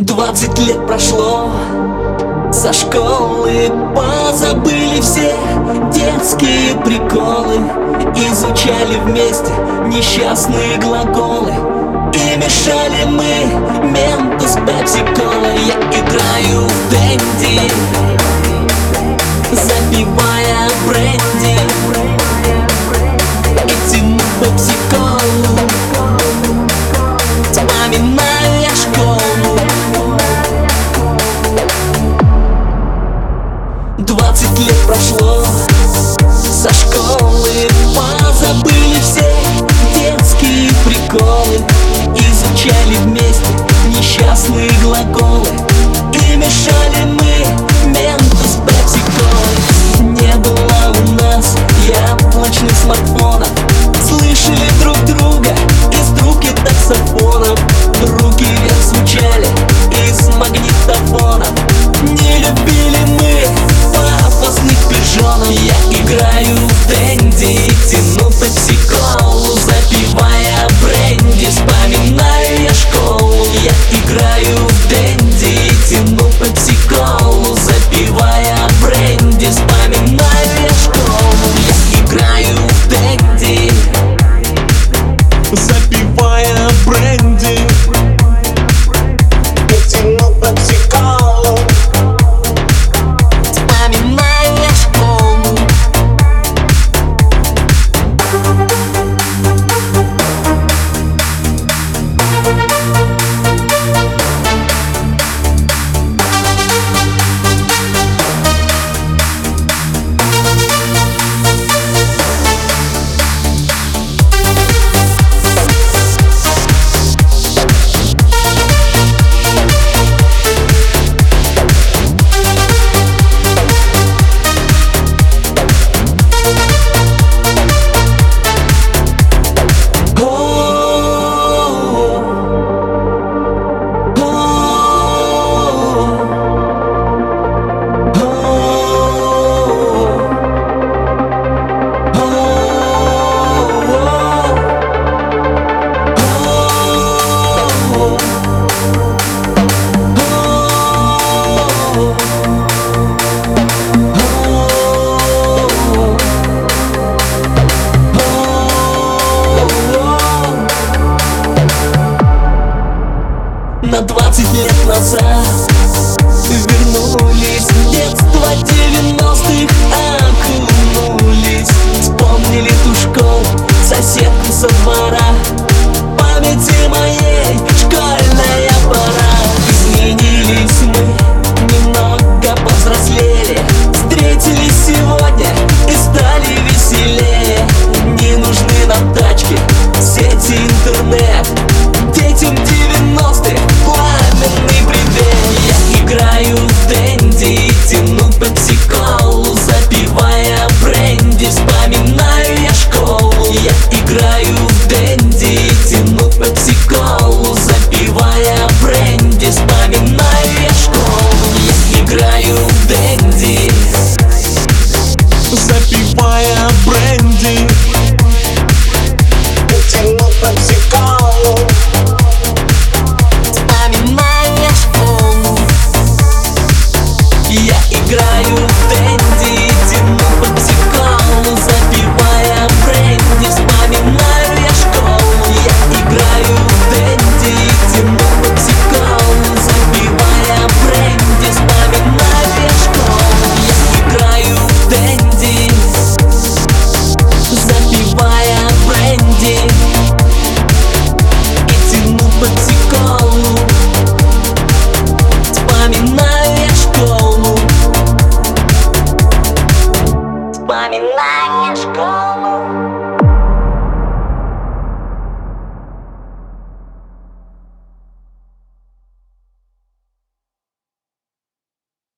Двадцать лет прошло. Со школы Позабыли все детские приколы. Изучали вместе несчастные глаголы. И мешали мы менту с пепси-колой. Я играю в Дэнди лет прошло. Со школы Позабыли все детские приколы Изучали вместе несчастные глаголы И мешали мы tango pepsi cola на 20 лет назад. Вернулись в детство 90-х